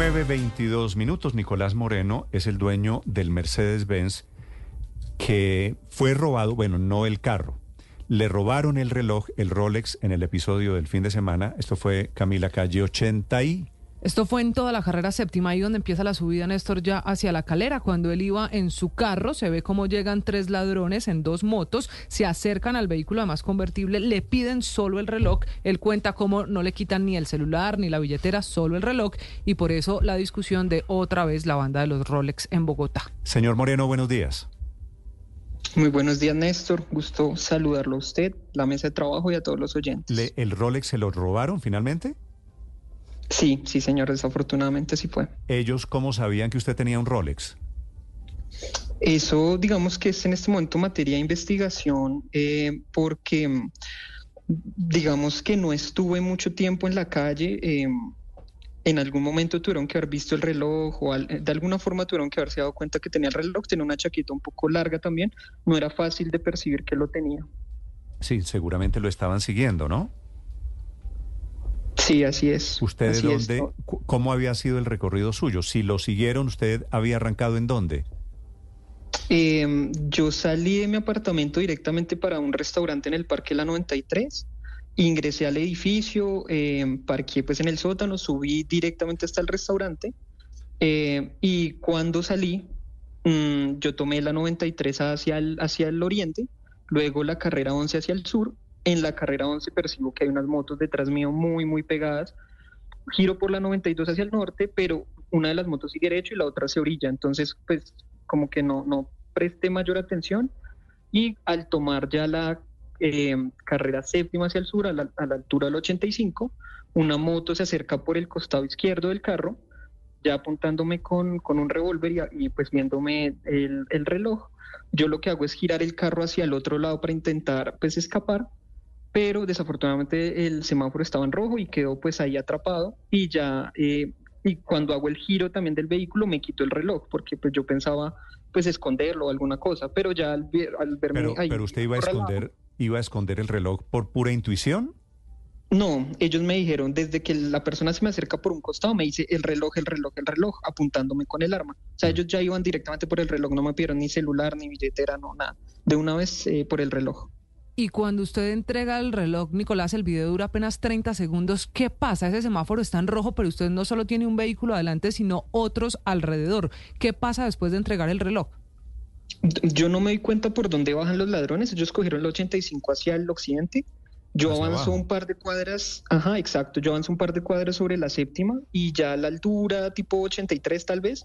9.22 minutos. Nicolás Moreno es el dueño del Mercedes-Benz que fue robado, bueno, no el carro. Le robaron el reloj, el Rolex, en el episodio del fin de semana. Esto fue Camila Calle 80 y... Esto fue en toda la carrera séptima, ahí donde empieza la subida, Néstor, ya hacia la calera. Cuando él iba en su carro, se ve cómo llegan tres ladrones en dos motos, se acercan al vehículo además convertible, le piden solo el reloj. Él cuenta cómo no le quitan ni el celular ni la billetera, solo el reloj. Y por eso la discusión de otra vez la banda de los Rolex en Bogotá. Señor Moreno, buenos días. Muy buenos días, Néstor. Gusto saludarlo a usted, la mesa de trabajo y a todos los oyentes. ¿Le- ¿El Rolex se lo robaron finalmente? Sí, sí, señor, desafortunadamente sí fue. ¿Ellos cómo sabían que usted tenía un Rolex? Eso, digamos que es en este momento materia de investigación, eh, porque mm, digamos que no estuve mucho tiempo en la calle. eh, en algún momento tuvieron que haber visto el reloj o al- de alguna forma tuvieron que haberse dado cuenta que tenía el reloj, tenía una chaqueta un poco larga también, no era fácil de percibir que lo tenía. Sí, seguramente lo estaban siguiendo, ¿no? Sí, así es. ¿Usted de así dónde, cómo había sido el recorrido suyo? Si lo siguieron, ¿usted había arrancado en dónde? Eh, yo salí de mi apartamento directamente para un restaurante en el Parque La 93. Ingresé al edificio, eh, parqué pues en el sótano, subí directamente hasta el restaurante eh, y cuando salí mm, yo tomé la 93 hacia el, hacia el oriente, luego la carrera 11 hacia el sur. En la carrera 11 percibo que hay unas motos detrás mío muy, muy pegadas. Giro por la 92 hacia el norte, pero una de las motos sigue derecho y la otra se orilla. Entonces, pues como que no, no presté mayor atención y al tomar ya la eh, carrera séptima hacia el sur, a la, a la altura del 85, una moto se acerca por el costado izquierdo del carro, ya apuntándome con, con un revólver y, y, pues viéndome el, el reloj. Yo lo que hago es girar el carro hacia el otro lado para intentar pues escapar, pero desafortunadamente el semáforo estaba en rojo y quedó pues ahí atrapado y ya eh, y cuando hago el giro también del vehículo me quito el reloj porque pues yo pensaba pues esconderlo o alguna cosa, pero ya al, ver- al verme Pero, ahí pero usted iba a esconder, iba a esconder el reloj por pura intuición. No, ellos me dijeron desde que la persona se me acerca por un costado me dice el reloj, el reloj, el reloj, apuntándome con el arma. O sea, Mm. ellos ya iban directamente por el reloj, no me pidieron ni celular, ni billetera, no nada. De una vez eh, por el reloj. Y cuando usted entrega el reloj, Nicolás, el video dura apenas 30 segundos. ¿Qué pasa? Ese semáforo está en rojo, pero usted no solo tiene un vehículo adelante, sino otros alrededor. ¿Qué pasa después de entregar el reloj? Yo no me di cuenta por dónde bajan los ladrones. Ellos cogieron el 85 hacia el occidente. Yo Hacia avanzo abajo. un par de cuadras, ajá, exacto, yo avanzo un par de cuadras sobre la séptima y ya a la altura, tipo 83 tal vez,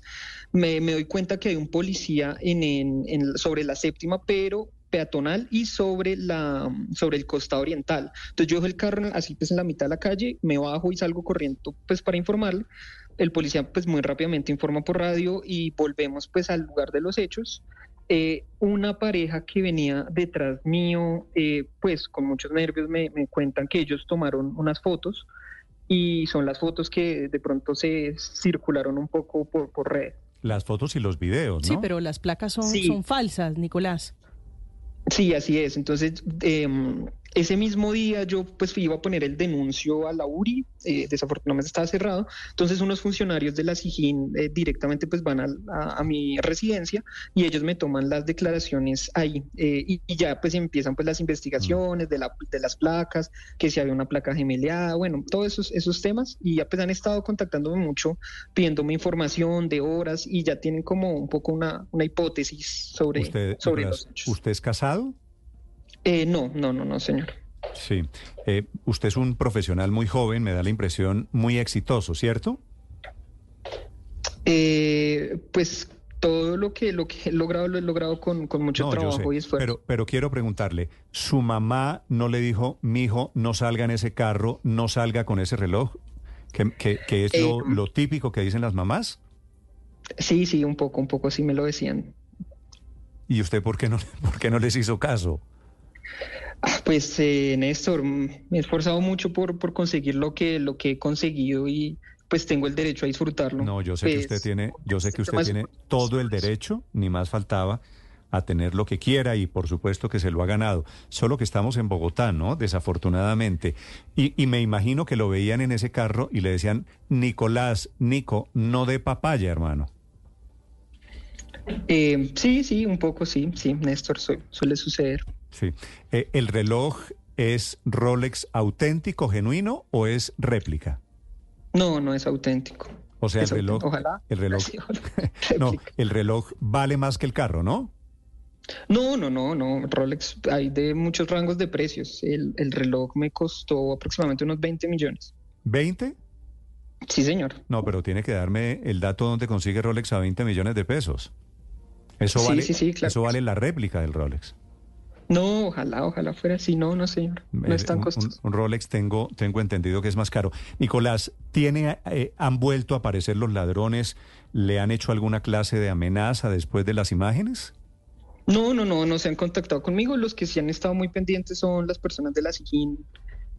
me, me doy cuenta que hay un policía en, en- en- sobre la séptima, pero peatonal y sobre, la, sobre el costado oriental. Entonces yo dejo el carro así pues en la mitad de la calle, me bajo y salgo corriendo pues para informarle. El policía pues muy rápidamente informa por radio y volvemos pues al lugar de los hechos. Eh, una pareja que venía detrás mío, eh, pues con muchos nervios me, me cuentan que ellos tomaron unas fotos y son las fotos que de pronto se circularon un poco por, por red. Las fotos y los videos, ¿no? Sí, pero las placas son, Sí. son falsas, Nicolás. Sí, así es. Entonces, em, ese mismo día yo pues iba a poner el denuncio a la URI, eh, desafortunadamente estaba cerrado, entonces unos funcionarios de la SIGIN eh, directamente pues van a, a mi residencia y ellos me toman las declaraciones ahí eh, y, y ya pues empiezan pues las investigaciones de, la, de las placas, que si había una placa gemeleada, bueno, todos esos, esos temas y ya pues han estado contactándome mucho, pidiéndome información de horas y ya tienen como un poco una, una hipótesis sobre, ¿Usted, sobre los hechos. ¿Usted es casado? Eh, no, no, no, no, señor. Sí. Eh, usted es un profesional muy joven, me da la impresión, muy exitoso, ¿cierto? Eh, pues todo lo que lo que he logrado lo he logrado con, con mucho No, trabajo y esfuerzo. Pero, pero quiero preguntarle, ¿su mamá no le dijo, mi hijo, no salga en ese carro, no salga con ese reloj? ¿Que, que- que es lo, Eh, lo típico que dicen las mamás? Sí, sí, un poco, un poco sí me lo decían. ¿Y usted por qué no, por qué no les hizo caso? Ah, Pues eh, Néstor, mm, me he esforzado mucho por, por conseguir lo que, lo que he conseguido y pues tengo el derecho a disfrutarlo. No, yo sé que Pues, usted tiene, yo sé que este usted tiene todo el derecho, ni más faltaba, a tener lo que quiera y por supuesto que se lo ha ganado. Solo que estamos en Bogotá, ¿no? Desafortunadamente. Y, y me imagino que lo veían en ese carro y le decían, Nicolás, Nico, no de papaya, hermano. Eh, sí, sí, un poco sí, sí, Néstor, su- suele suceder. Sí. Eh, ¿El reloj es Rolex auténtico, genuino o es réplica? No, no es auténtico. O sea, el reloj, Ojalá. el reloj, Sí, ojalá. no, el reloj vale más que el carro, ¿no? No, no, no, no. Rolex hay de muchos rangos de precios. El, el reloj me costó aproximadamente unos 20 millones. ¿20? Sí, señor. No, pero tiene que darme el dato donde consigue Rolex a 20 millones de pesos. Eso vale, sí, sí, claro eso vale la réplica del Rolex. No, ojalá, ojalá fuera así. No, no, señor. No Eh, es tan costoso. Un, un Rolex tengo, tengo entendido que es más caro. Nicolás, ¿tiene, eh, ¿han vuelto a aparecer los ladrones? ¿Le han hecho alguna clase de amenaza después de las imágenes? No, no, no, no se han contactado conmigo. Los que sí han estado muy pendientes son las personas de la SIGIN,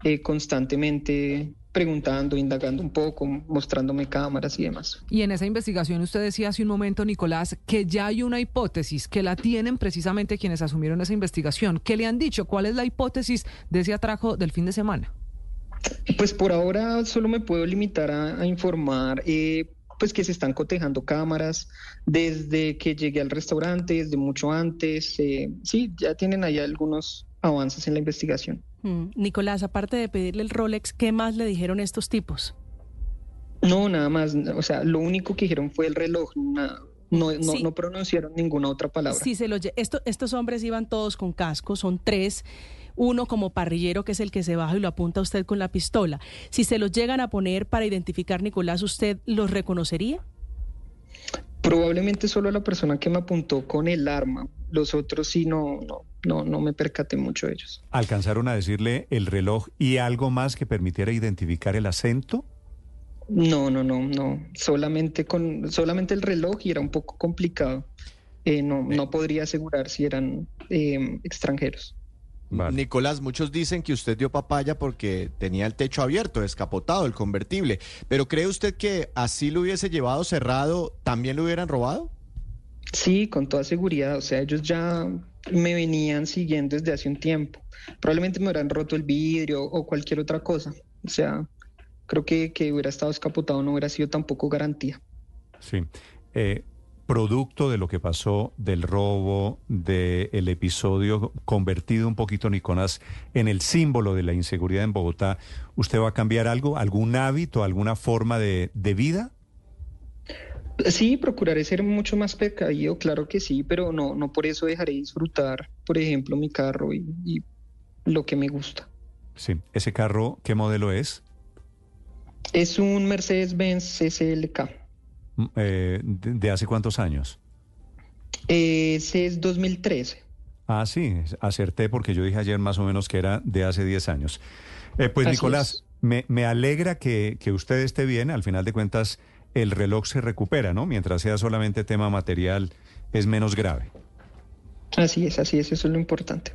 eh, constantemente preguntando, indagando un poco, mostrándome cámaras y demás. Y en esa investigación usted decía hace un momento, Nicolás, que ya hay una hipótesis, que la tienen precisamente quienes asumieron esa investigación. ¿Qué le han dicho? ¿Cuál es la hipótesis de ese atraco del fin de semana? Pues por ahora solo me puedo limitar a, a informar eh, pues que se están cotejando cámaras desde que llegué al restaurante, desde mucho antes. eh, sí, ya tienen ahí algunos avances en la investigación. Mm, Nicolás, aparte de pedirle el Rolex, ¿qué más le dijeron estos tipos? No, nada más, o sea, lo único que dijeron fue el reloj, no, no, Sí. no pronunciaron ninguna otra palabra. Si se lo esto- estos hombres iban todos con casco, son tres, uno como parrillero que es el que se baja y lo apunta a usted con la pistola. Si se los llegan a poner para identificar, Nicolás, ¿usted los reconocería? Probablemente solo la persona que me apuntó con el arma, los otros sí no, no, no, no me percaté mucho de ellos. ¿Alcanzaron a decirle el reloj y algo más que permitiera identificar el acento? No, no, no, no. Solamente con, solamente el reloj y era un poco complicado. Eh, no, no podría asegurar si eran eh, extranjeros. Vale. Nicolás, muchos dicen que usted dio papaya porque tenía el techo abierto, descapotado, el convertible. Pero ¿cree usted que así lo hubiese llevado cerrado, también lo hubieran robado? Sí, con toda seguridad. O sea, ellos ya me venían siguiendo desde hace un tiempo. Probablemente me hubieran roto el vidrio o cualquier otra cosa. O sea, creo que que hubiera estado escapotado no hubiera sido tampoco garantía. Sí. Eh, producto de lo que pasó, del robo, del episodio convertido un poquito, Nicolás, en el símbolo de la inseguridad en Bogotá, ¿usted va a cambiar algo, algún hábito, alguna forma de, de vida? Sí, procuraré ser mucho más precavido, claro que sí, pero no, no por eso dejaré de disfrutar, por ejemplo, mi carro y, y lo que me gusta. Sí. ¿Ese carro qué modelo es? Es un Mercedes-Benz SLK. Eh, de, de hace cuántos años? Ese es 2013. Ah, sí, acerté porque yo dije ayer más o menos que era de hace 10 años. Eh, pues Así Nicolás, me, me alegra que, que usted esté bien. Al final de cuentas, el reloj se recupera, ¿no? Mientras sea solamente tema material, es menos grave. Así es, así es, eso es lo importante.